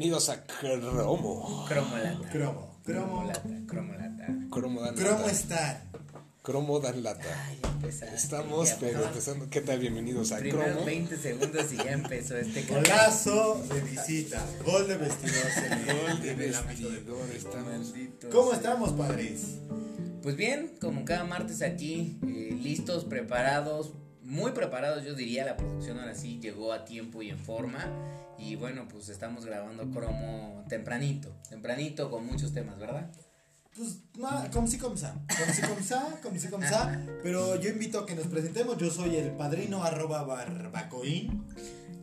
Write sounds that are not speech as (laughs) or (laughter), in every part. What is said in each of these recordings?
Bienvenidos a Cromo. Cromolata. Cromo. Cromo. Cromolata. Cromolata. Cromo dan Cromo lata. está. Cromo dan lata. Ay, empezaste, Estamos, ya pero empezando. ¿Qué tal? Bienvenidos a Primeros Cromo. 20 segundos y ya empezó este canal. Golazo de visita. Gol de vestidor. Gol de vestidor, estamos. ¿Cómo estamos, padres? Pues bien, como cada martes aquí, eh, listos, preparados, muy preparados, yo diría. La producción ahora sí llegó a tiempo y en forma. Y bueno, pues estamos grabando cromo tempranito, tempranito con muchos temas, ¿verdad? Pues, ma, como si, como sa. Como si, como sa, como si, como sa. Pero yo invito a que nos presentemos. Yo soy el padrino arroba barbacoín.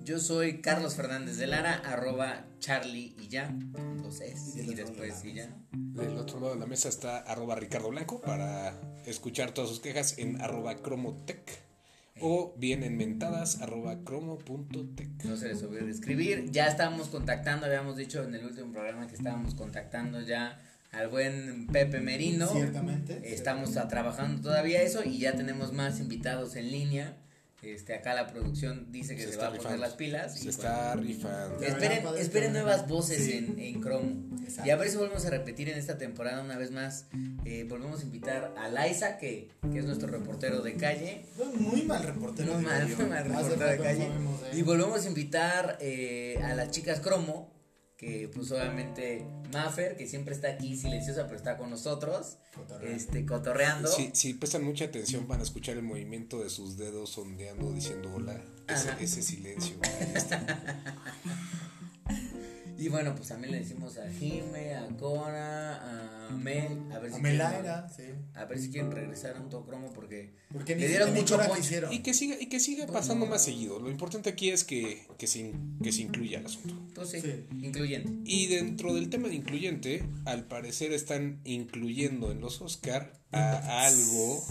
Yo soy Carlos Fernández de Lara, arroba Charlie y ya, dos es, Y del y otro después lado. y ya. Del otro lado de la mesa está arroba Ricardo Blanco para escuchar todas sus quejas en arroba cromotech o bien en mentadas arroba cromo.tech. No se les olvide escribir. Ya estábamos contactando, habíamos dicho en el último programa que estábamos contactando ya al buen Pepe Merino. Ciertamente. Estamos trabajando todavía eso y ya tenemos más invitados en línea. Este, acá la producción dice que se, Se va a poner rifando. las pilas. y Se bueno, está rifando. Esperen, Padre, esperen nuevas voces Sí. en, en Chrome. Exacto. Y a ver si volvemos a repetir en esta temporada una vez más. eh, volvemos a invitar a Laisa, que, que es nuestro reportero de calle. Muy mal reportero. Muy mal, muy mal reportero de calle. sabemos. Y volvemos a invitar eh, a las chicas Cromo, que pues obviamente Maffer, que siempre está aquí silenciosa, pero está con nosotros, Cotorreando. este, cotorreando. Si, si prestan mucha atención van a escuchar el movimiento de sus dedos ondeando diciendo hola. Ese, silencio. (laughs) (laughs) Y bueno, pues también le decimos a Jime, a Cora, a Mel, a ver si A quieren- sí. a ver si quieren regresar a un Cromo porque Porque Le dieron mucho quisieron. Y que siga, y que siga pasando más seguido. Lo importante aquí es que, que, se, in- que se incluya el asunto. sí, Sí. incluyente. Y dentro del tema de incluyente, al parecer están incluyendo en los Oscar a algo.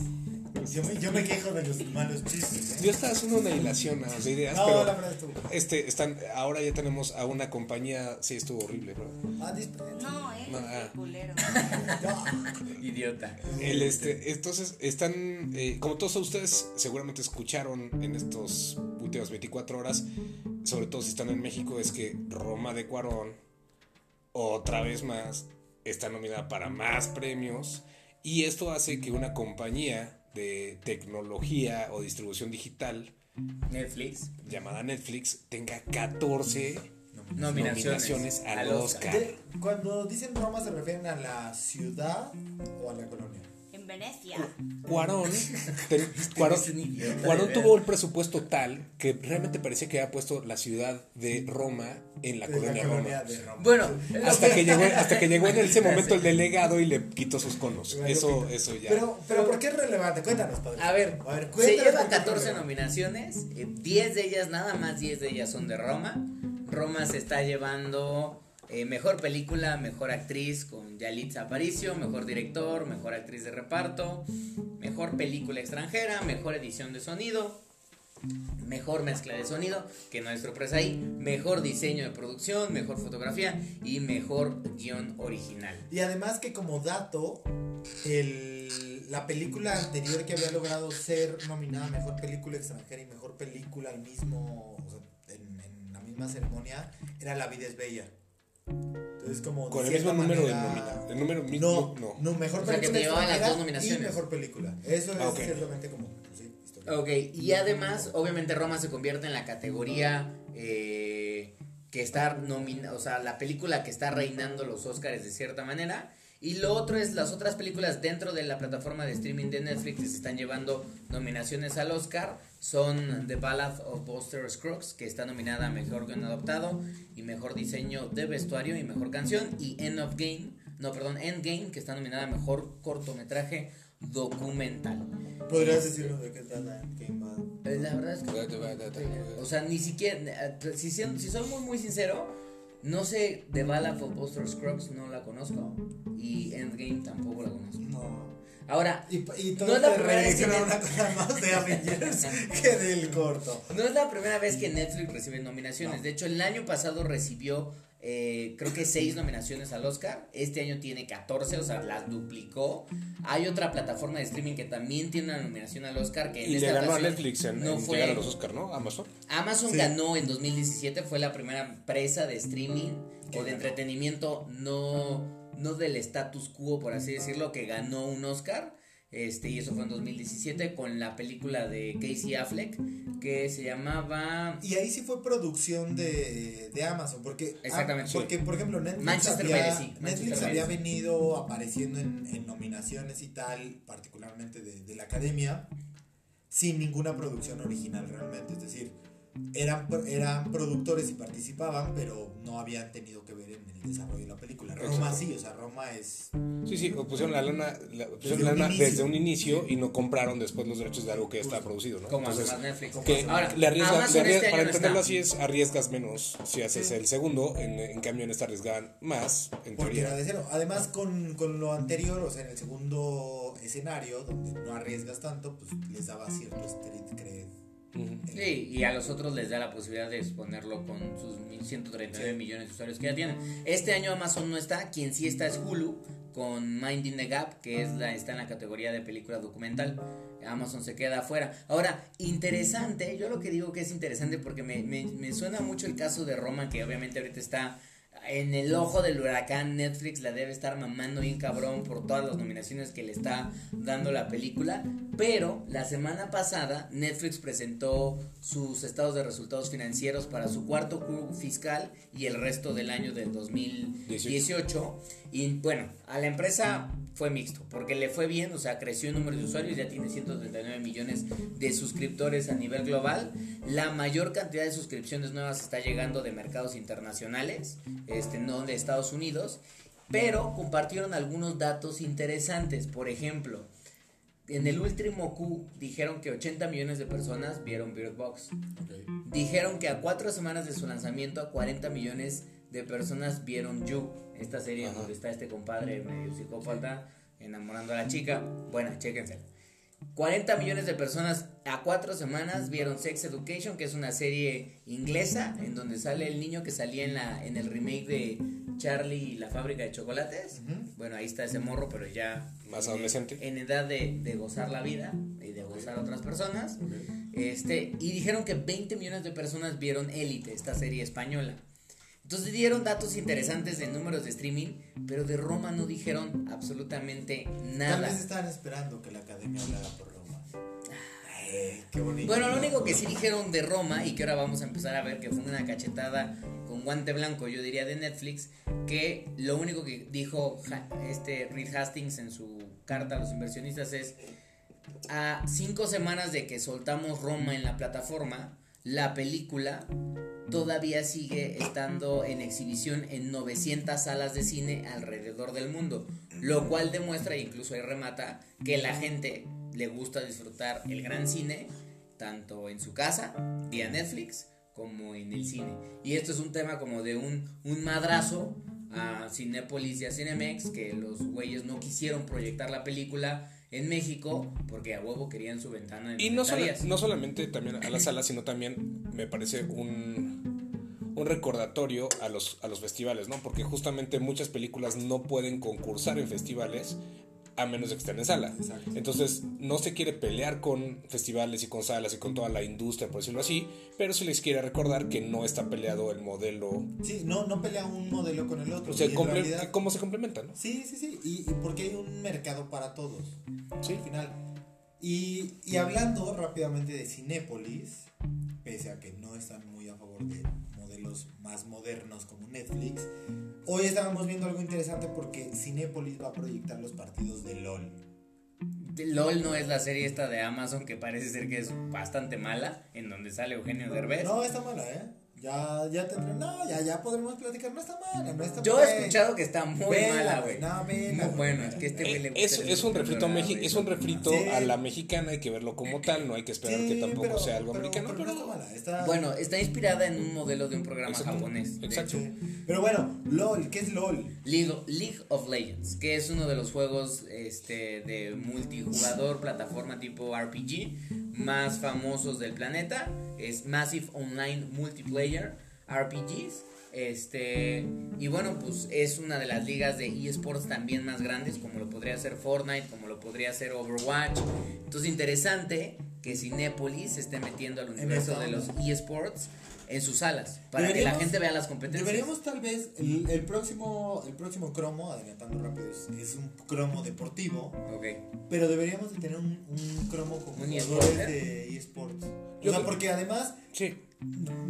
Yo me, yo me quejo de los malos chistes. ¿eh? Yo estaba haciendo una hilación más de ideas, No, pero la verdad estuvo. este están ahora ya tenemos a una compañía, sí estuvo horrible, bro. Ah, No, eh, No, ah. No. (laughs) Idiota. El este, entonces están eh, como todos ustedes seguramente escucharon en estos últimas 24 horas, sobre todo si están en México, es que Roma de Cuarón otra vez más está nominada para más premios y esto hace que una compañía de tecnología o distribución digital Netflix. llamada Netflix tenga 14 Nominaciones, nominaciones al al Oscar. Oscar. Cuando dicen Roma se refieren a la ciudad o a la colonia. En Venecia. Cuarón, (laughs) tuvo el presupuesto tal que realmente parecía que había puesto la ciudad de Roma en la colonia Roma. de Roma. Bueno, Hasta que llegó, (laughs) hasta que llegó en ese momento el delegado y le quitó sus conos. Eso, eso ya. Pero, pero ¿por qué es relevante? Cuéntanos, padre. A ver, a ver se lleva por qué es 14 relevante. nominaciones, eh, 10 de ellas, nada más 10 de ellas son de Roma. Roma se está llevando eh, mejor película, mejor actriz con Yalitza Aparicio, mejor director, mejor actriz de reparto, mejor película extranjera, mejor edición de sonido, mejor mezcla de sonido, que no es sorpresa ahí, mejor diseño de producción, mejor fotografía y mejor guion original. Y además que como dato, la película anterior que había logrado ser nominada Mejor Película Extranjera y Mejor Película al mismo, en la misma ceremonia, era La vida es bella. Entonces como... Con de el mismo número de manera- nomina- el número No, mismo, no, no. Mejor O sea, que Película te llevaban las dos nominaciones. Y Mejor Película. Eso es Ah, ok. ciertamente como... pues sí, historia. Ok, y además, obviamente Roma se convierte en la categoría eh, que está nominada, o sea, la película que está reinando los Oscars de cierta manera. Y lo otro es las otras películas dentro de la plataforma de streaming de Netflix que se están llevando nominaciones al Oscar. Son The Ballad of Buster Scruggs, que está nominada a Mejor Guión Adaptado y Mejor Diseño de Vestuario y Mejor Canción. Y End of Game, no, perdón, Endgame, que está nominada a Mejor Cortometraje Documental. ¿Podrías decirnos de qué trata Game Bad? Eh, La verdad es que o sea, ni siquiera. eh, Si, si, si soy muy, muy sincero, no sé The Ballad of Buster Scruggs, no la conozco. Y Endgame tampoco la conozco. No. Ahora, Y, y No es la primera vez que una cosa más de Avengers (laughs) que del corto. no es la primera vez que Netflix recibe nominaciones. No. De hecho, el año pasado recibió eh, creo que seis nominaciones al Oscar. Este año tiene 14, o sea, las duplicó. Hay otra plataforma de streaming que también tiene una nominación al Oscar. Que en y esta le ganó a Netflix en, no en fue- llegar a los Oscar, ¿no? Amazon. Amazon Sí. ganó en 2017, fue la primera empresa de streaming o de entretenimiento no, no del status quo, por así decirlo, que ganó un Oscar. Este, y eso fue en 2017 con la película de Casey Affleck que se llamaba Y ahí sí fue producción de, de Amazon, porque, Exactamente, ah, porque por ejemplo Netflix, Manchester había, Netflix Manchester había venido apareciendo en, en nominaciones y tal, particularmente de, de la academia, sin ninguna producción original realmente, es decir, eran, pro- eran productores y participaban, pero no habían tenido que ver en el desarrollo de la película. Roma Exacto. sí, o sea, Roma es... Sí, sí, pusieron la lana, la- pusieron Desde la un lana inicio. desde un inicio y no compraron después los derechos de algo que ya estaba producido, ¿no? como Entonces, Netflix. que Ahora, le arriesga- Amazon le arriesga- este para entenderlo está. así es, arriesgas menos si haces Sí. el segundo, en, en cambio en esta arriesgan más, en Porque teoría. era de cero. Además, con, con lo anterior, o sea, en el segundo escenario, donde no arriesgas tanto, pues les daba cierto street cred. Sí, y a los otros les da la posibilidad de exponerlo con sus mil- 139 Sí. millones de usuarios que ya tienen. Este año Amazon no está, quien sí está es Hulu con Minding the Gap, que es la, está en la categoría de película documental. Amazon se queda afuera. Ahora, interesante, yo lo que digo que es interesante porque me, me, me suena mucho el caso de Roma, que obviamente ahorita está en el ojo del huracán. Netflix la debe estar mamando bien cabrón por todas las nominaciones que le está dando la película. Pero la semana pasada Netflix presentó sus estados de resultados financieros para su cuarto Q fiscal y el resto del año del 2018. Y bueno, a la empresa fue mixto, porque le fue bien, o sea, creció el número de usuarios, ya tiene 139 millones de suscriptores a nivel global. La mayor cantidad de suscripciones nuevas está llegando de mercados internacionales, este, no de Estados Unidos, pero compartieron algunos datos interesantes. Por ejemplo, en el último Q dijeron que 80 millones de personas vieron Bird Box. Dijeron que a cuatro semanas de su lanzamiento, a 40 millones de personas vieron You, esta serie Ajá. donde está este compadre medio psicópata enamorando a la chica. Bueno, chéquense. 40 millones de personas a cuatro semanas vieron Sex Education, que es una serie inglesa en donde sale el niño que salía en, la, en el remake de Charlie y la fábrica de chocolates. Bueno, ahí está ese morro, pero ya Más en- adolescente. En edad de, de gozar la vida y de gozar a otras personas. Este, y dijeron que 20 millones de personas vieron Élite, esta serie española. Entonces dieron datos interesantes de números de streaming, pero de Roma no dijeron absolutamente Tal nada. vez estaban esperando que la academia hablara por Roma. Ay, qué bonito. Bueno, lo único que sí dijeron de Roma y que ahora vamos a empezar a ver que fue una cachetada con guante blanco, yo diría de Netflix, que lo único que dijo este Reed Hastings en su carta a los inversionistas es a cinco semanas de que soltamos Roma en la plataforma, la película todavía sigue estando en exhibición en 900 salas de cine alrededor del mundo, lo cual demuestra, incluso ahí remata, que la gente le gusta disfrutar el gran cine, tanto en su casa, vía Netflix, como en el cine. Y esto es un tema como de un, un madrazo a Cinépolis y a Cinemex, que los güeyes no quisieron proyectar la película en México porque a huevo querían su ventana de Y no, 90 sola- no solamente también a la sala, sino también me parece un, un recordatorio a los, a los festivales, ¿no? Porque justamente muchas películas no pueden concursar en festivales a menos de que estén en sala. Exacto. Entonces no se quiere pelear con festivales y con salas y con toda la industria, por decirlo así, pero se les quiere recordar que no está peleado el modelo. Sí, no, no pelea un modelo con el otro. O sea, realidad- cómo se complementan, ¿no? Sí, sí, sí. Y, y porque hay un mercado para todos. Sí. Al final. Y, y hablando rápidamente de Cinépolis, pese a que no están muy a favor de más modernos como Netflix, hoy estábamos viendo algo interesante porque Cinépolis va a proyectar los partidos de LOL. LOL no es la serie esta de Amazon que parece ser que es bastante mala, en donde sale Eugenio Derbez. No, está mala, ¿eh? Ya, ya tendré. No, ya, ya podremos platicar. No está mala, no está Yo mala. he escuchado que está muy Vela, mala, güey. No, vela, Muy bueno, es que este güey le Eh, gusta Es, es un refrito es un refrito Sí. a la mexicana, hay que verlo como tal, no hay que esperar que tampoco pero- sea algo pero- americano, pero pero, no está mala. Está, Bueno, está inspirada en un modelo de un programa Exacto. japonés. Exacto. Pero bueno, LOL, ¿qué es LOL? League, League of Legends, que es uno de los juegos este, de multijugador, plataforma tipo RPG, más famosos del planeta. Es Massive Online Multiplayer RPGs. Este, y bueno, pues es una de las ligas de eSports también más grandes, como lo podría ser Fortnite, como lo podría ser Overwatch. Entonces, interesante que Cinépolis se esté metiendo al universo de los eSports en sus salas, para que la gente vea las competencias. Deberíamos tal vez, el, el próximo el próximo cromo, adelantando rápido, es, un cromo deportivo, Ok. pero deberíamos de tener un, un cromo con Un jugadores de eSports. O Yo- sea, porque además, Sí.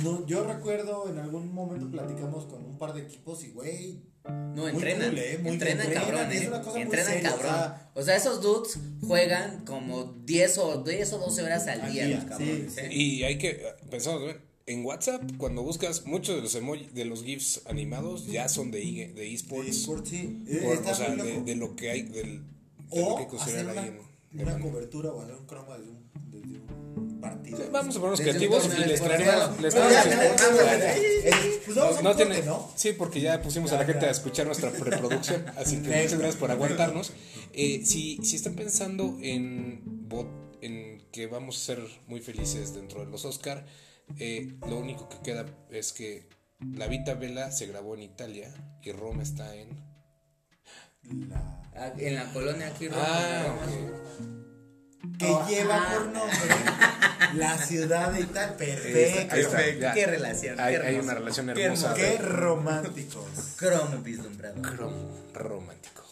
no, yo recuerdo en algún momento platicamos con un par de equipos y güey, No, Muy entrenan. cool, ¿eh? Muy entrenan entrenan, cabrón, es una cosa muy entrenan seria, cabrón. o sea- O sea, esos dudes juegan como 10 o, 10 o 12 horas al, Al día, cabrones. sí. Y hay que, pensamos, en WhatsApp, cuando buscas muchos de los emoji, de los GIFs animados, ya son de, de de esports. eSports, sí. Eh, Por- o sea, muy de, de lo que hay, del, de lo o que hay que hacer considerar una, ahí en- de una cobertura o hacer un un, desde un partido. Sí, Vamos a ponernos creativos y les traeremos. Les traeremos ya. Eh, Pues No tiene- ¿no? Sí, porque ya pusimos a la gente ya. a escuchar nuestra preproducción, así que muchas gracias por aguantarnos. Eh, si, si están pensando en, bot- en que vamos a ser muy felices dentro de los Oscar, eh, lo único que queda es que La Vita Vela se grabó en Italia y Roma está en... La- Ah, En la colonia aquí, Roma, Ah, Roma. Que Oh, lleva ah. por nombre la ciudad de Italia. Perfecto. Perfecto. Qué relación. Hay- qué una relación Qué hermosa. hermoso. Qué románticos. Cromo vislumbrado. Cromo romántico.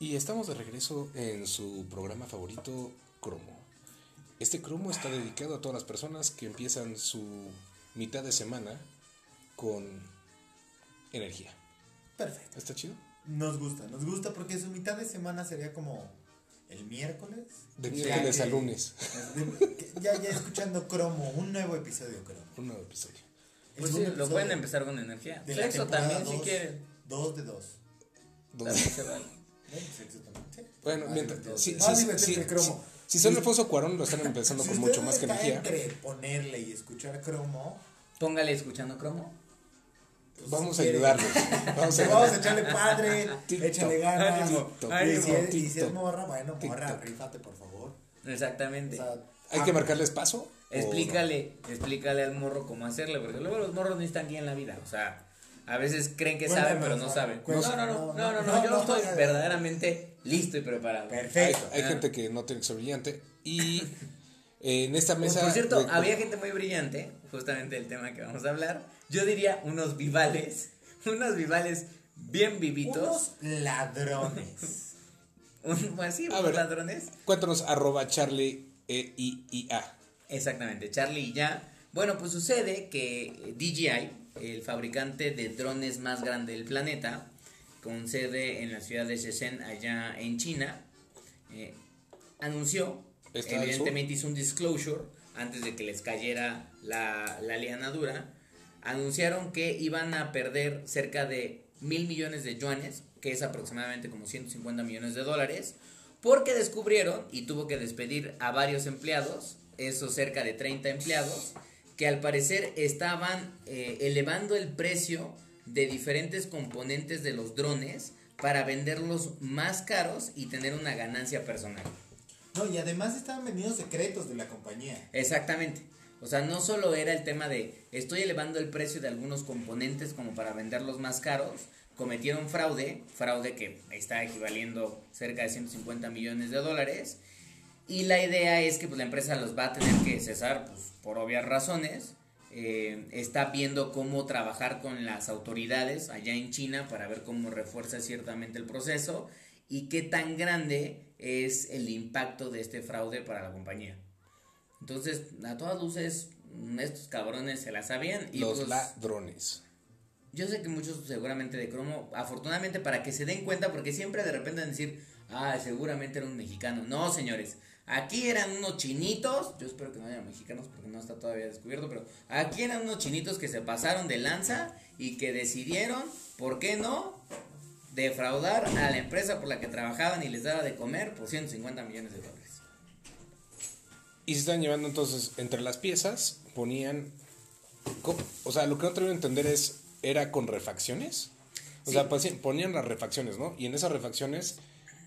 Y estamos de regreso en su programa favorito, Cromo. Este cromo está dedicado a todas las personas que empiezan su mitad de semana con energía. Perfecto. ¿Está chido? Nos gusta, nos gusta porque su mitad de semana sería como el miércoles. De Ya miércoles a lunes. (laughs) Ya, ya escuchando cromo, un nuevo episodio cromo. Un nuevo episodio. Pues El sí, lo episodio pueden empezar con energía. de la Sexo también, si dos, quieren. Dos de dos. También se vale. ¿Eh? Sexo también, sí. Bueno, mientras, dos si, de si, dos. Ah, si, si- el cromo. si son Alfonso Cuarón, lo están empezando Si con mucho más que energía. entre ponerle y escuchar cromo, Póngale escuchando cromo. Pues, Vamos si a ayudarlos. Vamos a (laughs) Vamos a echarle padre, TikTok. échale ganas. Ánimo, Y si es- y si es morra, bueno, morra, TikTok. rífate por favor. Exactamente. O sea, ¿Hay ah, que marcarles paso? Explícale, explícale al morro cómo hacerle, porque luego los morros no están aquí en la vida, o sea, a veces creen que saben, pero no ah, saben. No, no, no, no, no, no, No, yo no, estoy verdaderamente listo y preparado. no? Hay, Perfecto. hay Ah. gente que no tiene que ser brillante. Y eh, en esta Pues, mesa. por cierto, de- había gente muy brillante, justamente el tema que vamos a hablar. Yo diría unos vivales, (laughs) unos vivales bien vivitos, Unos ladrones. (laughs) un, pues sí, A unos ver. ladrones. Cuéntanos, arroba Charlie E I I A. Exactamente, Charlie y ya. Bueno, pues sucede que DJI, el fabricante de drones más grande del planeta, con sede en la ciudad de Shenzhen, allá en China, eh, anunció, ¿Está al evidentemente hizo un disclosure antes de que les cayera la, la lianadura, anunciaron que iban a perder cerca de mil millones de yuanes, que es aproximadamente como 150 millones de dólares, porque descubrieron y tuvo que despedir a varios empleados, esos cerca de 30 empleados, que al parecer estaban eh, elevando el precio de diferentes componentes de los drones para venderlos más caros y tener una ganancia personal. No, y además estaban vendiendo secretos de la compañía. Exactamente. O sea, no solo era el tema de estoy elevando el precio de algunos componentes como para venderlos más caros, cometieron fraude, fraude que está equivaliendo cerca de 150 millones de dólares, y la idea es que pues, la empresa los va a tener que cesar pues, por obvias razones. Eh, está viendo cómo trabajar con las autoridades allá en China para ver cómo refuerza ciertamente el proceso y qué tan grande es el impacto de este fraude para la compañía. Entonces, a todas luces, mm, estos cabrones se la sabían. Y Los pues, ladrones. yo sé que muchos seguramente de cromo, afortunadamente para que se den cuenta, porque siempre de repente van a decir, ah, seguramente era un mexicano. No, señores, aquí eran unos chinitos, yo espero que no haya mexicanos porque no está todavía descubierto, pero aquí eran unos chinitos que se pasaron de lanza y que decidieron, ¿por qué no? defraudar a la empresa por la que trabajaban y les daba de comer por 150 millones de dólares. Y se están llevando entonces entre las piezas, ponían. O sea, lo que no termino de entender es. ¿Era con refacciones? O Sí. sea, posi- ponían las refacciones, ¿no? Y en esas refacciones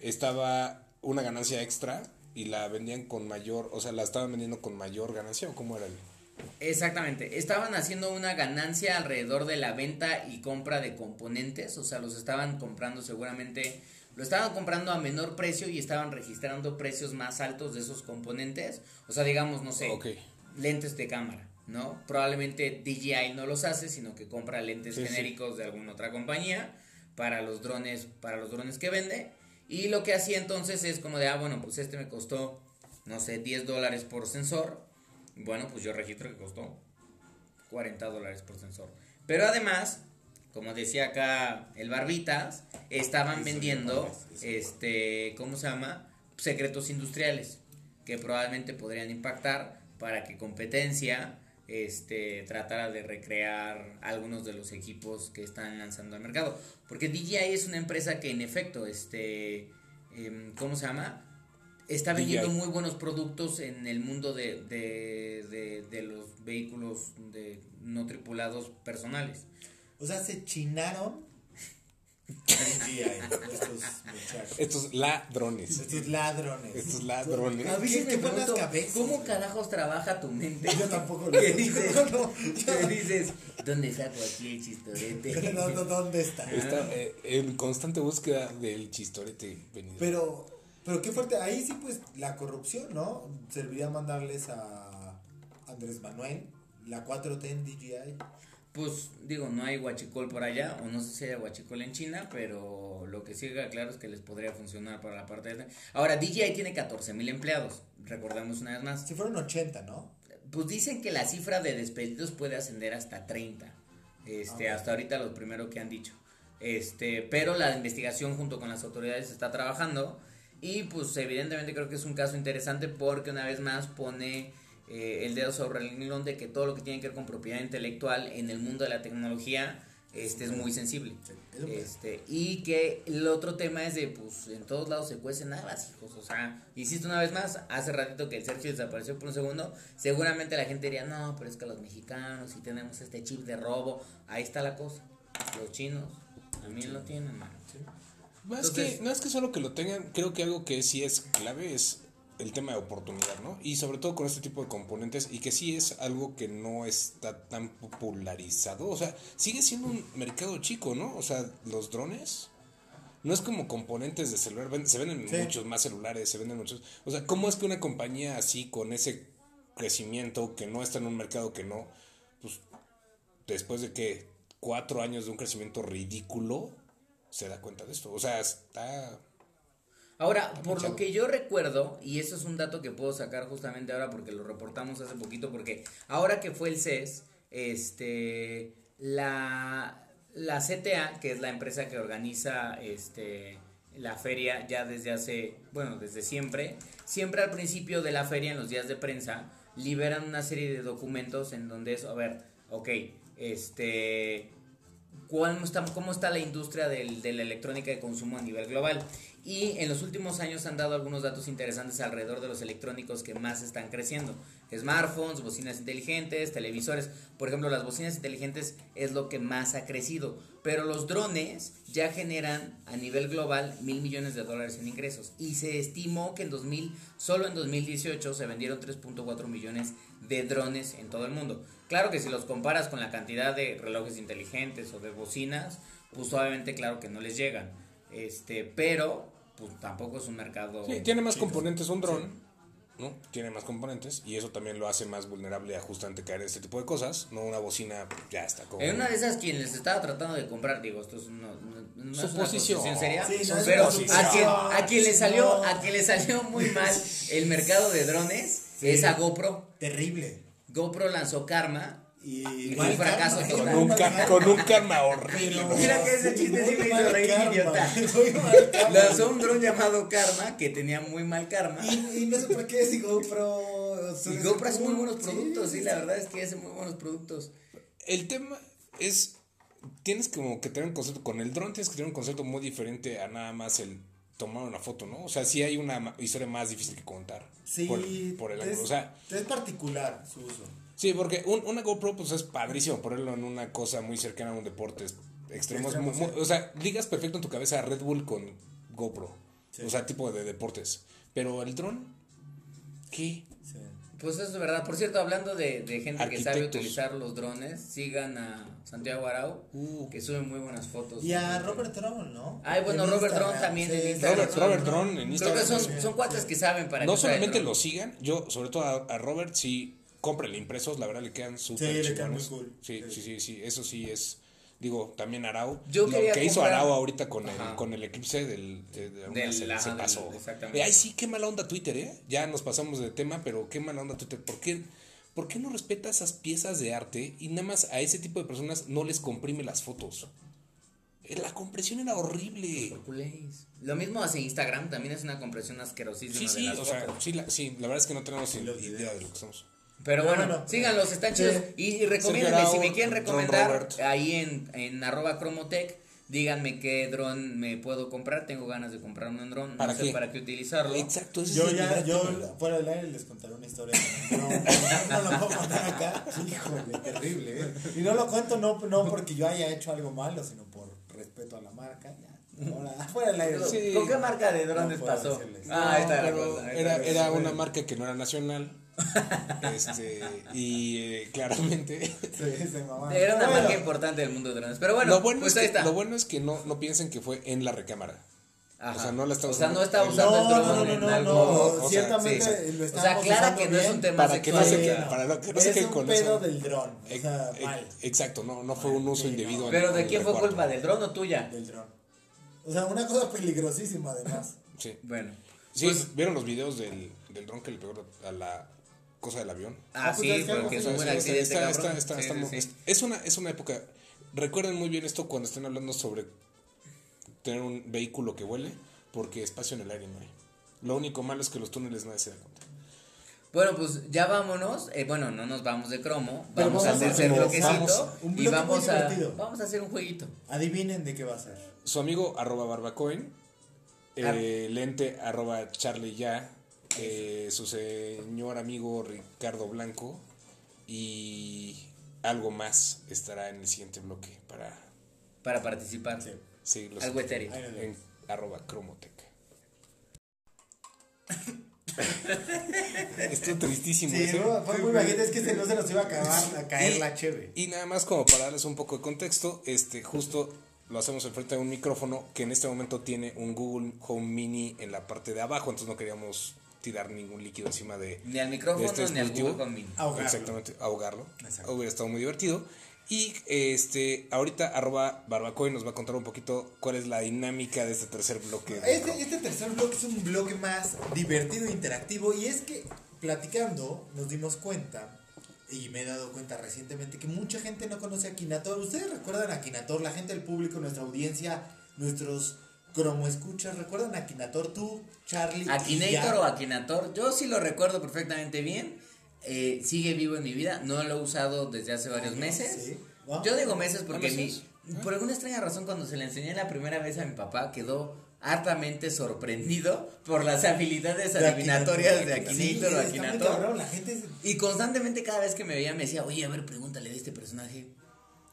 estaba una ganancia extra y la vendían con mayor, o sea, la estaban vendiendo con mayor ganancia o cómo era el... Exactamente, estaban haciendo una ganancia alrededor de la venta y compra de componentes, o sea, los estaban comprando seguramente, lo estaban comprando a menor precio y estaban registrando precios más altos de esos componentes, o sea, digamos, no sé, lentes de cámara, ¿no? Probablemente DJI no los hace, sino que compra lentes Sí, sí. genéricos de alguna otra compañía para los drones, para los drones que vende. Y lo que hacía entonces es como de, ah, bueno, pues este me costó, no sé, 10 dólares por sensor. Bueno, pues yo registro que costó 40 dólares por sensor. Pero además, como decía acá el Barbitas, estaban Eso, vendiendo, este, ¿cómo se llama? Secretos industriales, que probablemente podrían impactar para que competencia este, tratara de recrear algunos de los equipos que están lanzando al mercado. Porque DJI es una empresa que en efecto, este, em, ¿cómo se llama? Está vendiendo DJI. muy buenos productos en el mundo de, de, de- de los vehículos de no tripulados personales. O sea, se chinaron. DJI, estos muchachos. Estos ladrones. Estos ladrones. Estos ladrones. A veces ¿Qué me buenas pregunto, cabezas. ¿Cómo carajos trabaja tu mente? Yo tampoco lo ¿Qué sé. dices? (laughs) No, ¿Qué dices? ¿Dónde saco aquí el chistorete? (laughs) No, no, ¿Dónde está? Está eh, en constante búsqueda del chistorete venido. Pero, pero qué fuerte. Ahí sí, pues, la corrupción, ¿no? Serviría mandarles a Andrés Manuel, la 4T en DJI. Pues digo, no hay guachicol por allá, o no sé si hay guachicol en China, pero lo que sí queda claro es que les podría funcionar para la parte de... Ahora, DJI tiene 14 mil empleados, recordemos una vez más. Si fueron 80, ¿no? Pues dicen que la cifra de despedidos puede ascender hasta 30. Este, Ok. hasta ahorita los primeros que han dicho. Este, pero la investigación junto con las autoridades está trabajando y pues evidentemente creo que es un caso interesante porque una vez más pone eh, el dedo sobre el renglón de que todo lo que tiene que ver con propiedad intelectual en el mundo de la tecnología este es muy sensible. Este, y que el otro tema es de, pues, en todos lados se cuecen habas, hijos. O sea, insisto una vez más, hace ratito que el Sergio desapareció por un segundo, seguramente la gente diría, no, pero es que los mexicanos, si tenemos este chip de robo, ahí está la cosa. Los chinos también lo tienen, que, no es que solo que lo tengan, creo que algo que sí es clave es el tema de oportunidad, ¿no? Y sobre todo con este tipo de componentes y que sí es algo que no está tan popularizado, o sea, sigue siendo un mercado chico, ¿no? O sea, los drones no es como componentes de celular, se venden Sí. muchos más celulares, se venden muchos, o sea, ¿cómo es que una compañía así con ese crecimiento que no está en un mercado que no, pues después de que cuatro años de un crecimiento ridículo se da cuenta de esto, o sea, está Ahora, por chavo. lo que yo recuerdo, y eso es un dato que puedo sacar justamente ahora porque lo reportamos hace poquito, porque ahora que fue el CES, este, la, la CTA, que es la empresa que organiza este, la feria ya desde hace, bueno, desde siempre, siempre al principio de la feria, en los días de prensa, liberan una serie de documentos en donde es, a ver, ok, este, ¿Cuál está, cómo está la industria del- de la electrónica de consumo a nivel global. Y en los últimos años han dado algunos datos interesantes alrededor de los electrónicos que más están creciendo. Smartphones, bocinas inteligentes, televisores. Por ejemplo, las bocinas inteligentes es lo que más ha crecido. Pero los drones ya generan a nivel global mil millones de dólares en ingresos. Y se estimó que en 2000, solo en 2018 se vendieron 3.4 millones de drones en todo el mundo. Claro que si los comparas con la cantidad de relojes inteligentes o de bocinas, pues obviamente claro que no les llegan. Este, pero pues tampoco es un mercado Sí, tiene más componentes un dron, ¿no? Tiene más componentes y eso también lo hace más vulnerable a justamente caer en este tipo de cosas, no una bocina ya está como En una de esas quien les estaba tratando de comprar, digo, esto es no, no- no es una Suposición. suposición seria, Sí, no es pero suposición. a quien, a quien le salió, No. a quien le salió muy mal el mercado de drones Sí. es a GoPro. Terrible. GoPro lanzó Karma. Y, fracaso karma, muy con un, karma. con un karma horrible. Pero- Mira que ese chiste sí me hizo reír, idiota. (laughs) Lanzó un dron llamado Karma que tenía muy mal karma. Y, y no sé por qué si GoPro. Y GoPro hace muy buenos productos, sí, la verdad es que hace muy buenos productos. El tema es tienes como que tener un concepto con el dron tienes que tener un concepto muy diferente a nada más el tomar una foto, ¿no? O sea, sí hay una historia más difícil que contar Sí, por, por el ángulo, o sea, es particular su uso. Sí, porque un, una GoPro pues es padrísimo ponerlo en una cosa muy cercana a un deporte extremo. muy- muy- o sea, ligas perfecto en tu cabeza a Red Bull con GoPro. Sí. O sea, tipo de deportes. Pero el dron ¿Qué? Pues eso es verdad. Por cierto, hablando de, de gente que sabe utilizar los drones, sigan a Santiago Arau, Uh. que sube muy buenas fotos. Y a Robert Tron, ¿no? Ay, bueno, En Robert Tron también en sí, Instagram. Robert, Robert Drone en Creo Instagram. que son, son cuates sí. que saben para no solamente drone. lo sigan, yo, sobre todo a, a Robert, sí, cómprenle impresos, la verdad le quedan súper Sí, le quedan muy cool. Sí, sí, Sí. sí, sí, eso sí es, digo, también Arau. Yo lo que hizo Arau ahorita con el, con el eclipse del, de, de Del- se, se del- pasó. exactamente. Eh, Ay, sí, qué mala onda Twitter, ¿eh? Ya nos pasamos de tema, pero qué mala onda Twitter. ¿Por qué, ¿Por qué no respeta esas piezas de arte y nada más a ese tipo de personas no les comprime las fotos? Eh, La compresión era horrible. Lo mismo hace Instagram, también es una compresión asquerosísima Sí, de sí, las o sea, fotos. sí la, sí, la verdad es que no tenemos idea de lo que somos. Pero bueno, bueno, síganlos, están sí. chidos. Y, y recomiéndenme, si me quieren recomendar, ahí en, en arroba cromotech, díganme qué dron me puedo comprar. Tengo ganas de comprarme un dron, ¿Para no sé qué? para qué utilizarlo. Exacto, Yo ya, yo fuera del aire les contaré una historia. No, no, no lo puedo contar acá. Híjole, terrible, ¿eh? Y no lo cuento no, no porque yo haya hecho algo malo, sino por respeto a la marca. Ya, fuera del aire. Sí. ¿Con qué marca de drones pasó? Ah, ahí era, era cosa. una marca que no era nacional. Este, y eh, claramente. Sí, se. Era una Bueno, marca importante del mundo de drones. Pero bueno, lo, bueno pues es ahí que, está. lo bueno es que no, no piensen que fue en la recámara. Ajá. o sea, no la está O sea, no está usando el No, dron no, no, en no, algo. no, o sea, ciertamente sí, lo O sea, usando que no es un tema Para que no sexual. se Sí, que- no. para no- que no es se queden un con pedo eso. del dron, o Ex- sea, ex- mal, Exacto, no, no fue un uso Sí, indebido. Pero ¿de quién fue culpa? ¿Del dron o tuya? del dron. O sea, una cosa peligrosísima además. Sí, Bueno. Sí, Pues- ¿vieron los videos del, del dron que le pegó a la cosa del avión? Ah, Ah, sí, es porque es un buen accidente, una, es una época. Recuerden muy bien esto cuando estén hablando sobre tener un vehículo que vuele, porque espacio en el aire no hay. Lo único malo es que los túneles nadie se da cuenta. Bueno, pues ya vámonos. Eh, bueno, no nos vamos de cromo. Vamos a vamos a- hacer bloquecito. un y bloque vamos a, divertido. vamos a hacer un jueguito. Adivinen de qué va a ser. Su amigo arroba barbacoin, eh, lente arroba charlie ya, eh, su señor amigo Ricardo Blanco y algo más estará en el siguiente bloque para Para participar. Sí. Algo etéreo. Ahí nos en arroba cromotec. (laughs) Estuvo tristísimo. Sí, no, fue muy bajito, es que se no se nos iba a acabar a caer Y- la cheve. Y nada más como para darles un poco de contexto, este justo lo hacemos enfrente de un micrófono que en este momento tiene un Google Home Mini en la parte de abajo, entonces no queríamos tirar ningún líquido encima de Ni al micrófono este ni al. Google Home Mini. Ahogarlo. Exactamente, ahogarlo. Exacto. Hubiera estado muy divertido. Y este ahorita arroba barbacoy nos va a contar un poquito cuál es la dinámica de este tercer bloque. Este, este tercer bloque es un bloque más divertido e interactivo y es que platicando nos dimos cuenta y me he dado cuenta recientemente que mucha gente no conoce a Akinator. ¿Ustedes recuerdan a Akinator? La gente del público, nuestra audiencia, nuestros cromo escuchas, ¿recuerdan Akinator? Tú, Charlie. Akinator o Akinator, yo sí lo recuerdo perfectamente bien. Eh, sigue vivo en mi vida, no lo he usado desde hace varios meses. Sí. ¿no? Yo digo meses porque meses? mi, por alguna extraña razón cuando se le enseñé la primera vez a mi papá quedó hartamente sorprendido por las habilidades De adivinatorias de Akinator. Akinator o Sí, Akinator. cabrón, la gente es- Y constantemente cada vez que me veía me decía, oye, a ver, pregúntale de este personaje.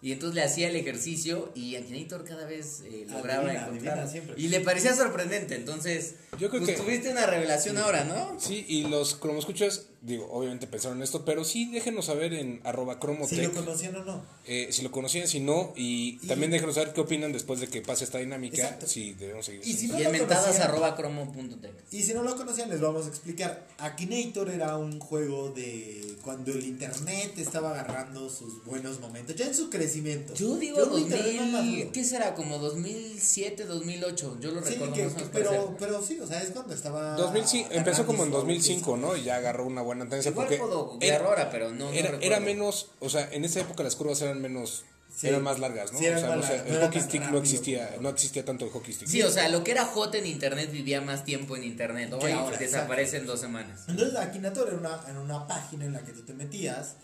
Y entonces le hacía el ejercicio y Akinator cada vez eh, lograba Adivina, encontrar. adivina siempre. Y le parecía sorprendente, entonces Yo creo pues que- tuviste una revelación ahora, ¿no? Sí, y los cromoscuchas, digo, obviamente pensaron en esto, pero sí déjenos saber en arroba si cromotec. lo conocían o no. eh, si lo conocían, si no, y, Y- también déjenos saber qué opinan después de que pase esta dinámica, Exacto. si debemos seguir. Y si no Y en lo mentadas conocían- arroba cromo.tech. Y si no lo conocían, les vamos a explicar. Akinator era un juego de cuando el internet estaba agarrando sus buenos momentos, ya en su crecimiento. Yo digo Yo el internet no 2000, maduro. ¿qué será? Como 2007, 2008, yo lo Sí, recuerdo que- más pero, pero sí, o sea, es cuando estaba. 2005, empezó como en agarrando su 2005, ¿no? Y ya agarró una buena tendencia Igual porque puedo era, ahora, pero no, era, recuerdo. era menos, o sea, en esa época las curvas eran menos, Sí. eran más largas, ¿no? Sí, eran o sea, más no sé, largas, no el hockey stick no existía, no existía tanto el hockey stick. Sí, o sea, lo que era hot en internet vivía más tiempo en internet. Hoy ahora, desaparece en dos semanas. Entonces, Akinator era una, en una página en la que tú te metías,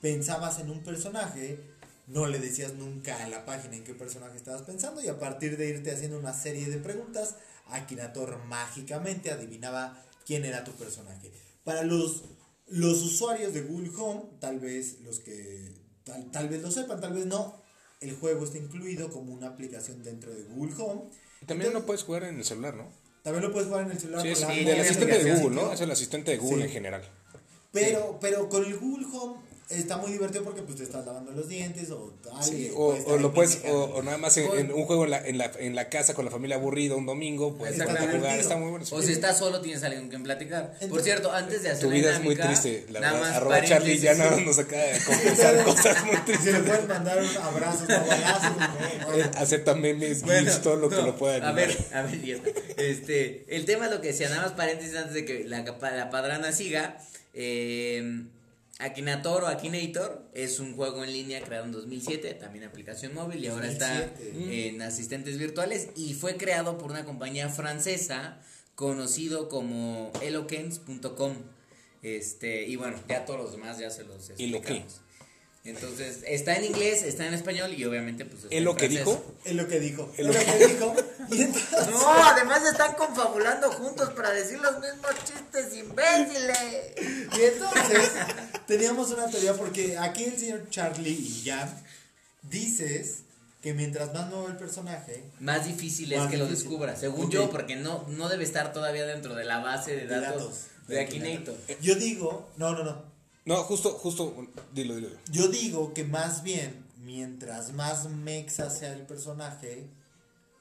pensabas en un personaje, no le decías nunca a la página en qué personaje estabas pensando, y a partir de irte haciendo una serie de preguntas, Akinator mágicamente adivinaba quién era tu personaje. Para los, los usuarios de Google Home, tal vez los que tal, tal vez lo sepan, tal vez no, el juego está incluido como una aplicación dentro de Google Home. Y también Entonces- lo puedes jugar en el celular, ¿no? También lo puedes jugar en el celular. Sí, con es la móvil, asistente el de Google. ¿no? Es el asistente de Google Sí. en general. Pero, pero con el Google Home está muy divertido porque pues te estás lavando los dientes o Sí, alguien o, o lo puedes, o, o nada más en, en un juego en la, en, la, en la casa con la familia aburrida un domingo, pues Está a jugar, está muy bueno. O si estás solo, tienes alguien con quien platicar. Por Entonces, cierto, antes de hacer Tu la vida es muy dinámica, triste, la nada verdad. Arroba Charlie ya nada más nos acaba de confesar (laughs) cosas muy Si tristes. le pueden mandar un abrazo, no balazos, ¿no? Eh, Acepta memes, Bueno, gifs, todo lo que no, lo pueda A ver, a ver. Este, el tema lo que decía, nada más paréntesis antes de que la, capa- la padrana siga. Eh, Akinator o Akinator es un juego en línea creado en 2007, también aplicación móvil y ahora está 2007. en asistentes virtuales y fue creado por una compañía francesa conocido como elokens.com. Este, y bueno, ya todos los demás ya se los ¿Y lo qué? explicamos. Entonces, está en inglés, está en español y obviamente pues está ¿Es en lo que dijo? Es lo que dijo. Es Es lo que dijo. (laughs) Y entonces, No, además están confabulando juntos para decir los mismos chistes imbéciles. y entonces teníamos una teoría porque aquí el señor Charlie y Jan dices que mientras más nuevo el personaje, Más difícil es Más que lo descubra, según yo, porque no, no debe estar todavía dentro de la base de de datos, datos de Akinator. Yo digo, no, no, no. No, justo, justo, dilo, dilo. Yo digo que más bien, mientras más mexa sea el personaje,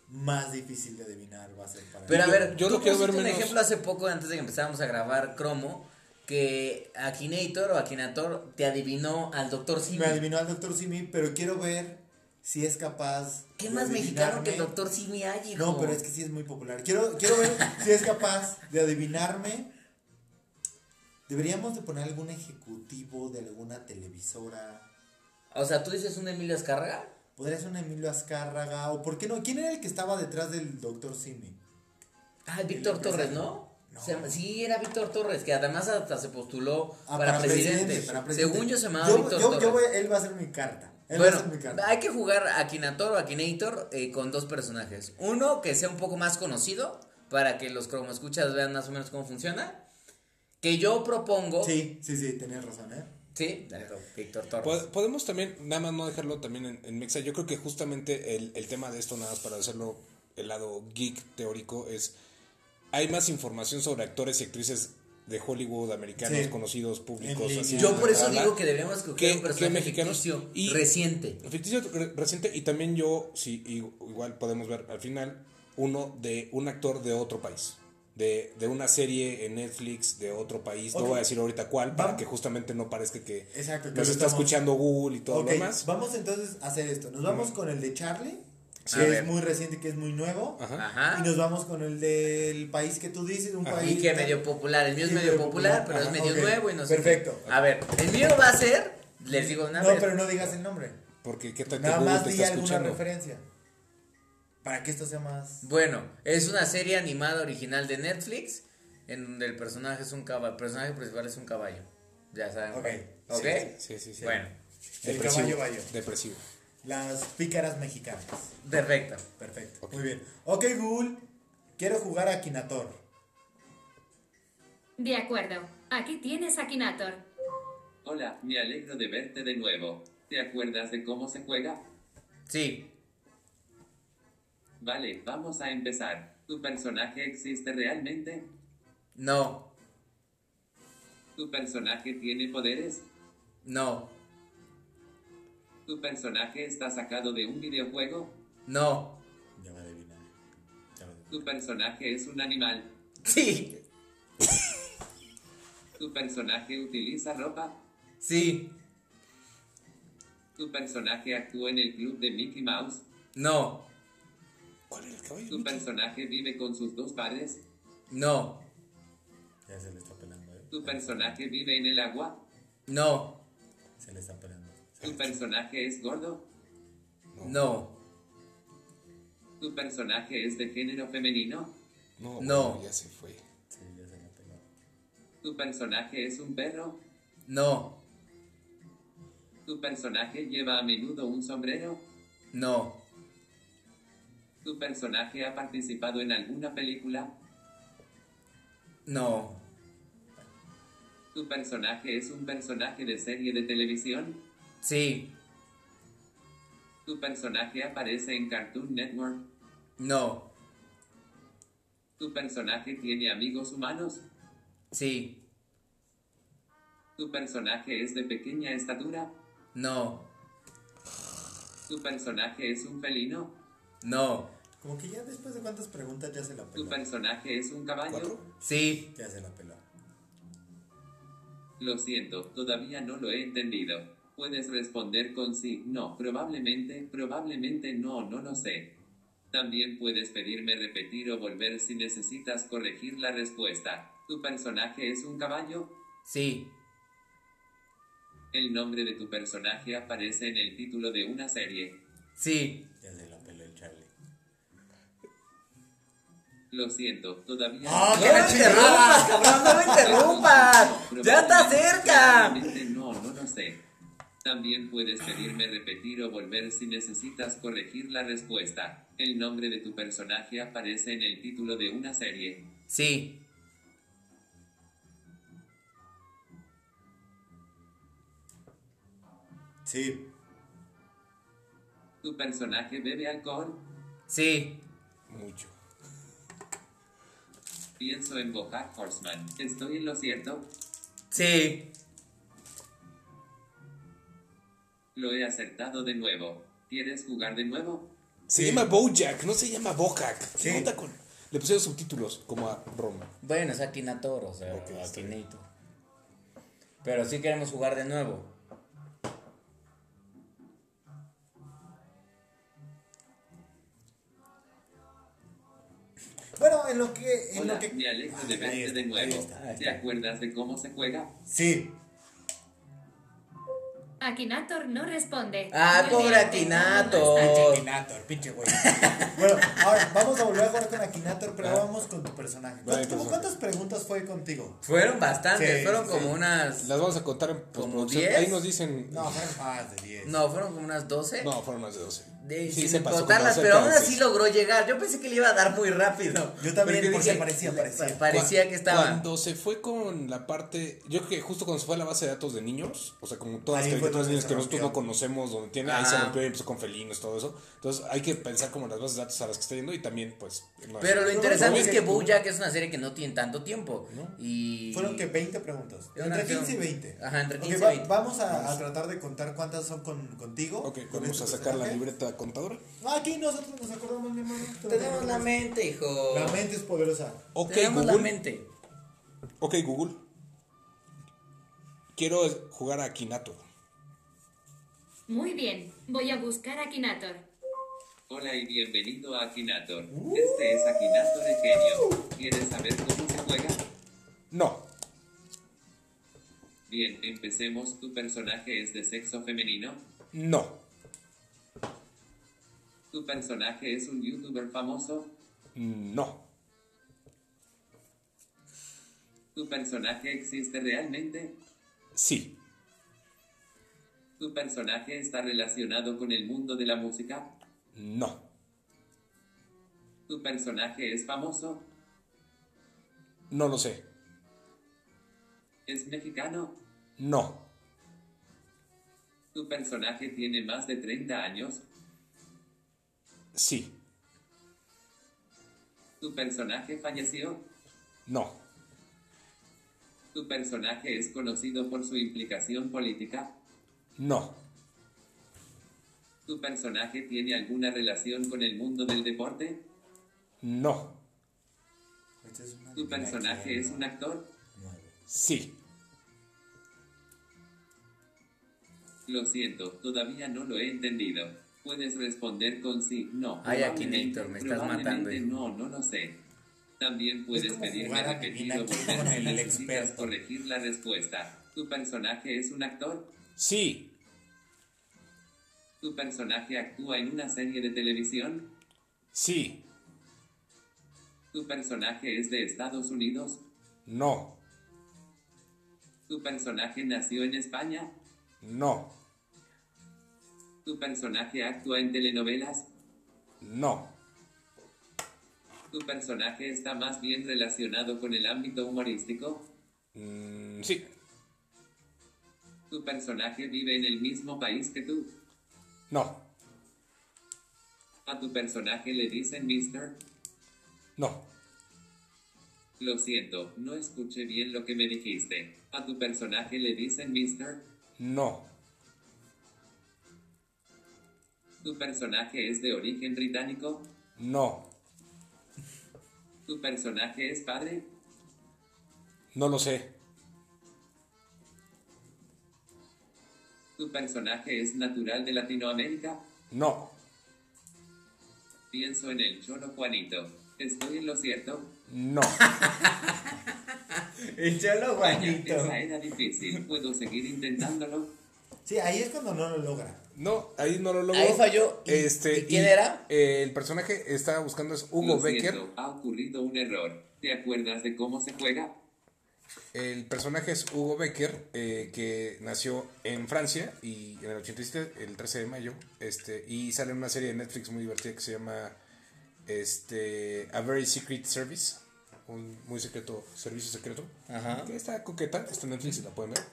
más difícil de adivinar va a ser para Pero a ver, yo tú lo quiero ver un menos- ejemplo hace poco, antes de que empezáramos a grabar Cromo, que Akinator o Akinator te adivinó al Doctor Simi. Me adivinó al Dr. Simi, pero quiero ver si es capaz. ¿Qué de más mexicano que el. Doctor Simi hay, hijo? No, pero es que sí es muy popular. Quiero, quiero ver si es capaz de adivinarme. Deberíamos de poner algún ejecutivo de alguna televisora. O sea, tú dices un Emilio Azcárraga. Podría ser un Emilio Azcárraga. O por qué no. ¿Quién era el que estaba detrás del Dr. Simi? Ah, Víctor Torres. ¿no? No. Se sí, era Víctor Torres, que además hasta se postuló Ah, para, presidente. para presidente. Según yo se llamaba Yo- Víctor yo- Torres. yo voy- él va a ser mi carta. Él va bueno, a ser mi carta. hay que jugar Akinator o Akinator eh, con dos personajes. Uno que sea un poco más conocido para que los escuchas vean más o menos cómo funciona. Que yo propongo. Sí, sí, sí, tenías razón, ¿eh? Sí, Víctor Torres. Po- Podemos también, nada más no dejarlo también en, en Mexa. Yo creo que justamente el, el tema de esto, nada más para hacerlo el lado geek teórico, es hay más información sobre actores y actrices de Hollywood americanos Sí. conocidos, públicos, así. yo por eso digo que deberíamos escoger ¿Qué- un personaje mexicanos? ficticio Y- reciente. Ficticio re- reciente y también yo, sí, igual podemos ver al final uno de un actor de otro país. De, de una serie en Netflix de otro país, Ok. no voy a decir ahorita cuál, para Va- que justamente no parezca que Exacto. nos está estamos- escuchando Google y todo Ok, lo demás. vamos entonces a hacer esto. Nos vamos con el de Charlie, Sí. que A es ver. muy reciente, que es muy nuevo. Ajá. Ajá. Y nos vamos con el del país que tú dices, un Ajá. país. Y que medio popular. El mío es medio popular, popular. pero es medio ok. nuevo y no sé. Perfecto. A ver, el mío va a ser. Les digo una No, vez. pero no digas el nombre. Porque qué tal que Nada Google más te di está alguna escuchando. referencia. Para que esto sea más. Bueno, es una serie animada original de Netflix en donde el personaje es un caballo, el personaje principal es un caballo. Ya saben. Ok. ¿Ok? Sí, sí, sí. Bueno, El Depresivo, caballo bayo. Depresivo. Las pícaras mexicanas. perfecto. Perfecto. Muy bien. Ok, Google. Quiero jugar a Kinator. De acuerdo. Aquí tienes a Kinator. Hola, me alegro de verte de nuevo. ¿Te acuerdas de cómo se juega? Sí. Vale, vamos a empezar. ¿Tu personaje existe realmente? No. ¿Tu personaje tiene poderes? No. ¿Tu personaje está sacado de un videojuego? No. Ya adivinar. ¿Tu personaje es un animal? Sí. ¿Tu personaje utiliza ropa? Sí. ¿Tu personaje actúa en el club de Mickey Mouse? No. ¿Cuál era el caballo? ¿Tu personaje vive con sus dos padres? No. Ya se le está pelando, ¿eh? ¿Tu personaje vive en el agua? No. Se le está pelando. ¿Tu personaje es gordo? No. ¿Tu personaje es de género femenino? No, No. ya se fue. Sí, ya se le peló. ¿Tu personaje es un perro? No. ¿Tu personaje lleva a menudo un sombrero? No. ¿Tu personaje ha participado en alguna película? No. ¿Tu personaje es un personaje de serie de televisión? Sí. ¿Tu personaje aparece en Cartoon Network? No. ¿Tu personaje tiene amigos humanos? Sí. ¿Tu personaje es de pequeña estatura? No. ¿Tu personaje es un felino? No. Como que ya después de cuántas preguntas ya se la ¿Tu peló. personaje es un caballo? ¿Cuatro? Sí. Ya se la peló. Lo siento, todavía no lo he entendido. Puedes responder con sí, no, probablemente, probablemente no, no lo sé. También puedes pedirme repetir o volver si necesitas corregir la respuesta. ¿Tu personaje es un caballo? Sí. El nombre de tu personaje aparece en el título de una serie. Sí. Lo siento, todavía ¡Ah, ¡No que la me interrumpas, cabrón! ¡No me (laughs) interrumpas! ¡Ya está cerca! No, no lo sé. También puedes pedirme repetir o volver si necesitas corregir la respuesta. El nombre de tu personaje aparece en el título de una serie. Sí. Sí. ¿Tu personaje bebe alcohol? Sí. Mucho. Pienso en Bojack Horseman. ¿Estoy en lo cierto? Sí. Lo he acertado de nuevo. ¿Quieres jugar de nuevo? Se Sí. llama Bojack, no se llama Bojack. Sí. Con- Le pusieron subtítulos, como a Roma. Bueno, es Akinator, o sea, Ok, está Akinator. Pero sí queremos jugar de nuevo. Bueno, en lo que. En Hola, lo que... alegro de Ahí verte está, de ahí nuevo. está, ahí ¿Te acuerdas de cómo se juega? Sí. Akinator no responde. Ah, Muy pobre bien, Akinator. Pinche Akinator, pinche güey. bueno, ahora vamos a volver a jugar con Akinator, pero Ah. vamos con tu personaje. Vale, ¿Cómo- personaje. ¿Cuántas preguntas fue contigo? Fueron bastantes, Sí, fueron sí. como unas. Las vamos a contar en ¿Como postproducción. 10? Ahí nos dicen. No, fueron más de 10. No, fueron como unas 12. No, fueron más de 12. De, Sí, sin pero aún así logró llegar. Yo pensé que le iba a dar muy rápido. Yo también, porque dije, parecía, parecía. Parecía que estaba. Cuando se fue con la parte. Yo creo que justo cuando se fue a la base de datos de niños, o sea, como todas las caricaturas niños que nosotros no conocemos, donde tiene, ahí se rompió y empezó con felinos, todo eso. Entonces hay que pensar como en las bases de datos a las que está yendo y también, pues. no es- Pero lo interesante es que Bojack es una serie que no tiene tanto tiempo. Y. Fueron que 20 preguntas. Entre no sé. 15 y 20. Ajá, entre Ok, 15 y va- 20. Vamos a, a tratar de contar cuántas son con, contigo. Ok, con vamos este a sacar la personaje. Contadora. Aquí nosotros nos acordamos, mi hermano. Tenemos la mente, hijo. La mente es poderosa. Ok, Tenemos la Google. mente. Ok, Google. Quiero jugar a Akinator. Muy bien, voy a buscar a Akinator. Hola y bienvenido a Akinator. Este es Akinator genio. ¿Quieres saber cómo se juega? No, Bien, empecemos. ¿Tu personaje es de sexo femenino? no, ¿Tu personaje es un youtuber famoso? no, ¿Tu personaje existe realmente? sí, ¿Tu personaje está relacionado con el mundo de la música? no, ¿Tu personaje es famoso? no lo sé, ¿Es mexicano? no, ¿Tu personaje tiene más de 30 años? Sí, ¿Tu personaje falleció? no, ¿Tu personaje es conocido por su implicación política? no, ¿Tu personaje tiene alguna relación con el mundo del deporte? no, ¿Tu personaje es un actor? Sí, Lo siento, todavía no lo he entendido. Puedes responder con sí, no. Ay, probablemente, Akinator, me estás matando, hijo. No, no lo sé. También puedes pedirme jugar a repetir adivina o quién volver el experto. corregir la respuesta. ¿Tu personaje es un actor? sí, ¿Tu personaje actúa en una serie de televisión? sí, ¿Tu personaje es de Estados Unidos? no, ¿Tu personaje nació en España? no, ¿Tu personaje actúa en telenovelas? no, ¿Tu personaje está más bien relacionado con el ámbito humorístico? Mm, sí, ¿Tu personaje vive en el mismo país que tú? no, ¿A tu personaje le dicen Mister? no, Lo siento, no escuché bien lo que me dijiste. ¿A tu personaje le dicen Mister? No. ¿Tu personaje es de origen británico? No. ¿Tu personaje es padre? No lo sé. ¿Tu personaje es natural de Latinoamérica? No. Pienso en el Cholo Juanito. ¿Estoy en lo cierto? No. (laughs) El cholo Vaya, Juanito. esa era difícil. ¿Puedo seguir intentándolo? Sí, ahí es cuando no lo logra. No, ahí no lo logró. Ahí falló. ¿Y- Este, y quién era? eh, el personaje estaba buscando es Hugo Lo Becker. siento, ha ocurrido un error. ¿Te acuerdas de cómo se juega? El personaje es Hugo Becker, eh, que nació en Francia y en el 87, el 13 de mayo, este, y sale en una serie de Netflix muy divertida que se llama este, A Very Secret Service, un muy secreto, servicio secreto, Ajá. que está coqueta, está en Netflix y la pueden ver.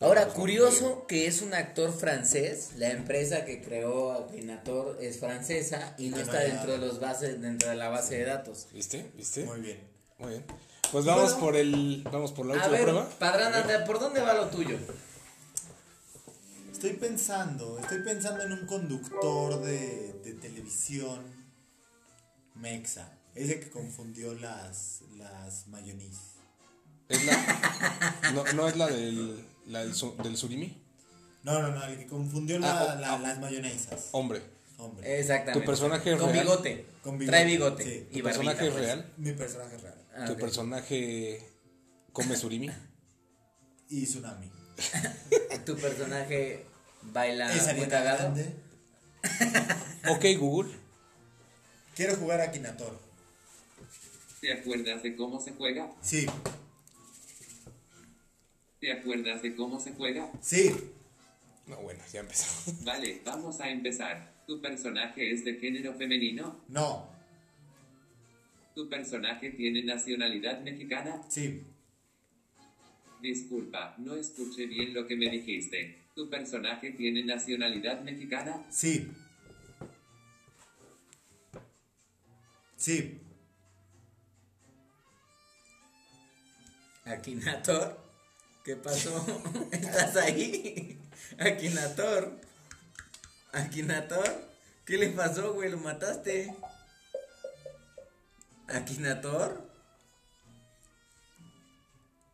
Ahora, curioso que es un actor francés. La empresa que creó Akinator es francesa y no no está dentro de los bases, dentro de la base de datos. ¿Viste? ¿Viste? Muy bien. Muy bien. Pues vamos Bueno. por el, vamos por la A última ver, prueba. Padrán, anda, ¿por dónde va lo tuyo? Estoy pensando, estoy pensando en un conductor de, de televisión mexa. Ese que confundió las, las mayonis. Es la, no, no es la del, la del, su- del surimi. No, no, no, el que confundió la- Ah, oh, la- ah. las mayonesas. Hombre, Hombre. Exactamente. ¿Tu personaje es Con real? bigote. Con bigote, Trae bigote. sí. Y ¿tu personaje barbita, es pues. real? Mi personaje es real. Ah, ¿Tu personaje come surimi? (laughs) Y Tsunami. (laughs) ¿Tu personaje baila Es muy cagado? Grande. (laughs) Ok, Google. Quiero jugar a Kinator. ¿Te acuerdas de cómo se juega? Sí, ¿Te acuerdas de cómo se juega? sí, No, bueno, ya empezamos. (laughs) Vale, vamos a empezar. ¿Tu personaje es de género femenino? no, ¿Tu personaje tiene nacionalidad mexicana? sí, Disculpa, no escuché bien lo que me dijiste. ¿Tu personaje tiene nacionalidad mexicana? sí. Sí, Akinator, ¿qué pasó? (laughs) ¿Estás ahí? Akinator. Akinator, ¿qué le pasó, güey? ¿Lo mataste? Akinator.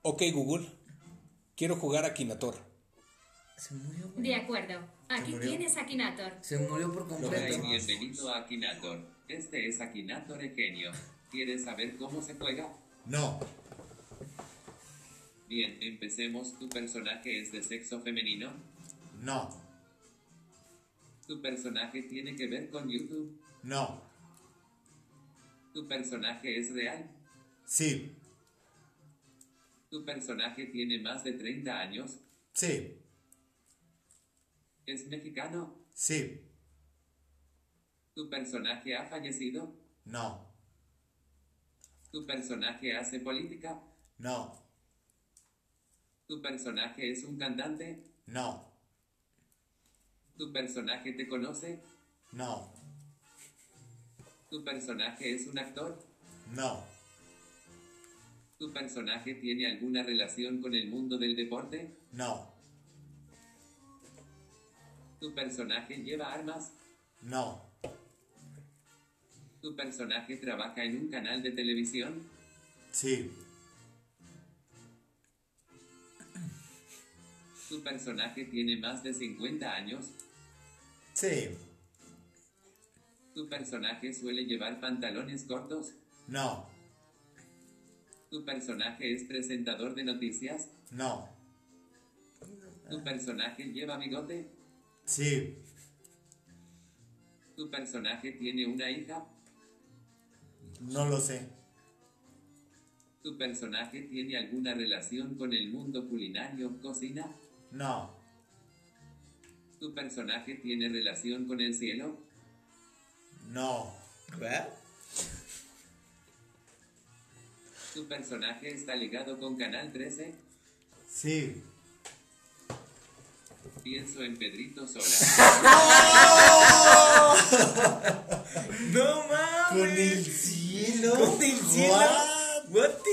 Ok, Google. Quiero jugar a Kinator. Se murió, güey. De acuerdo. Aquí tienes a Kinator. Se murió por Hola completo. y bienvenido a Akinator. Este es Akinator Genio. ¿Quieres saber cómo se juega? no, Bien, empecemos. ¿Tu personaje es de sexo femenino? no, ¿Tu personaje tiene que ver con YouTube? no, ¿Tu personaje es real? sí, ¿Tu personaje tiene más de 30 años? sí, ¿Es mexicano? sí, ¿Tu personaje ha fallecido? no, ¿Tu personaje hace política? no, ¿Tu personaje es un cantante? no, ¿Tu personaje te conoce? no, ¿Tu personaje es un actor? no, ¿Tu personaje tiene alguna relación con el mundo del deporte? no, ¿Tu personaje lleva armas? no, ¿Tu personaje trabaja en un canal de televisión? sí, ¿Tu personaje tiene más de 50 años? sí, ¿Tu personaje suele llevar pantalones cortos? no, ¿Tu personaje es presentador de noticias? no, ¿Tu personaje lleva bigote? sí, ¿Tu personaje tiene una hija? no lo sé, ¿Tu personaje tiene alguna relación con el mundo culinario, cocina? No, ¿Tu personaje tiene relación con el cielo? no, ¿Verdad? ¿Tu personaje está ligado con Canal 13? sí, Pienso en Pedrito Sola. (laughs) (laughs) No mames. con el cielo, Con el cielo. What? What?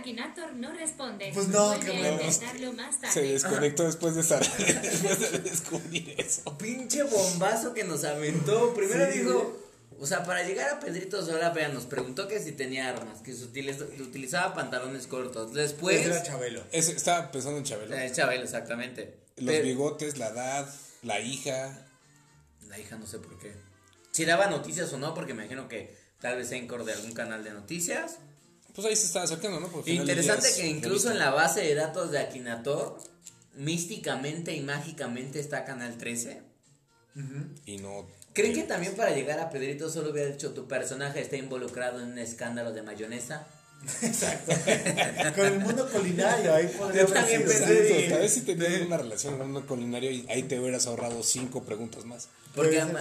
Akinator no responde. Pues no, Vuelve qué a bueno. intentarlo más Se desconectó después de estar (laughs) después de descubrir eso. Pinche bombazo que nos aventó. Primero Sí, dijo, o sea, para llegar a Pedrito Sola, vea, nos preguntó que si tenía armas, que se utiliza- utilizaba pantalones cortos. Después, era Chabelo. Estaba pensando en Chabelo. eh, Chabelo, exactamente. Los Pero- bigotes, la edad, la hija. La hija no sé por qué. Si daba noticias o no, porque me imagino que tal vez Encore de algún canal de noticias. Pues ahí se estaba acercando, ¿no? Porque Interesante que incluso en la base de datos de Akinator, místicamente y mágicamente está Canal 13. Y no. ¿Creen que también para llegar a Pedrito solo hubiera dicho tu personaje está involucrado en un escándalo de mayonesa? (laughs) Con el mundo culinario, ahí podría también pensé- Exacto, tal vez si tenías una relación con un culinario y ahí te hubieras ahorrado cinco preguntas más. Porque, ama-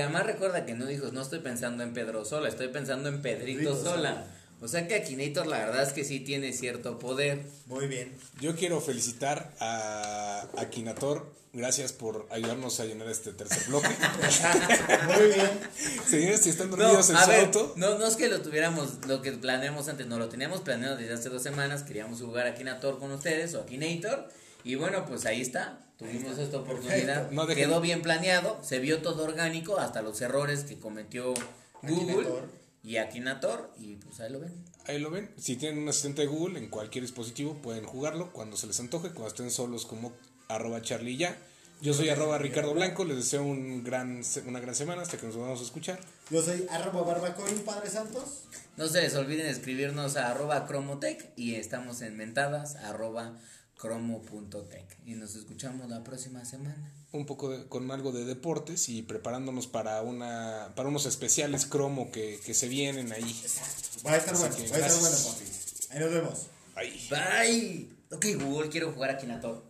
además recuerda que no dijo, no estoy pensando en Pedro Sola, estoy pensando en Pedrito Pedrito Sola. O sea que Akinator la verdad es que sí tiene cierto poder. Muy bien. Yo quiero felicitar a Akinator. Gracias por ayudarnos a llenar este tercer bloque. (laughs) Muy bien. Señores, si están No, dormidos en a su ver, auto, no, no es que lo tuviéramos, lo que planeamos antes, no lo teníamos planeado desde hace dos semanas, queríamos jugar Akinator con ustedes o Akinator, y bueno, pues ahí está, tuvimos esta oportunidad. No quedó bien planeado, se vio todo orgánico, hasta los errores que cometió Google Akinator. Y Akinator, y pues ahí lo ven. ahí lo ven. Si tienen un asistente de Google en cualquier dispositivo, pueden jugarlo cuando se les antoje, cuando estén solos como arroba charlie ya. Yo soy arroba Ricardo Blanco, les deseo un gran, una gran semana hasta que nos vamos a escuchar. Yo soy arroba barbacoin, Padre Santos. No se les olviden escribirnos a arroba cromotech y estamos en mentadas arroba cromo.tech y nos escuchamos la próxima semana. Un poco de- con algo de deportes y preparándonos para una para unos especiales cromo que, que se vienen ahí. Va a estar Así bueno, que va a estar bueno, papi. Ahí nos vemos. Ahí. Bye. Ok, Google, quiero jugar a Akinator.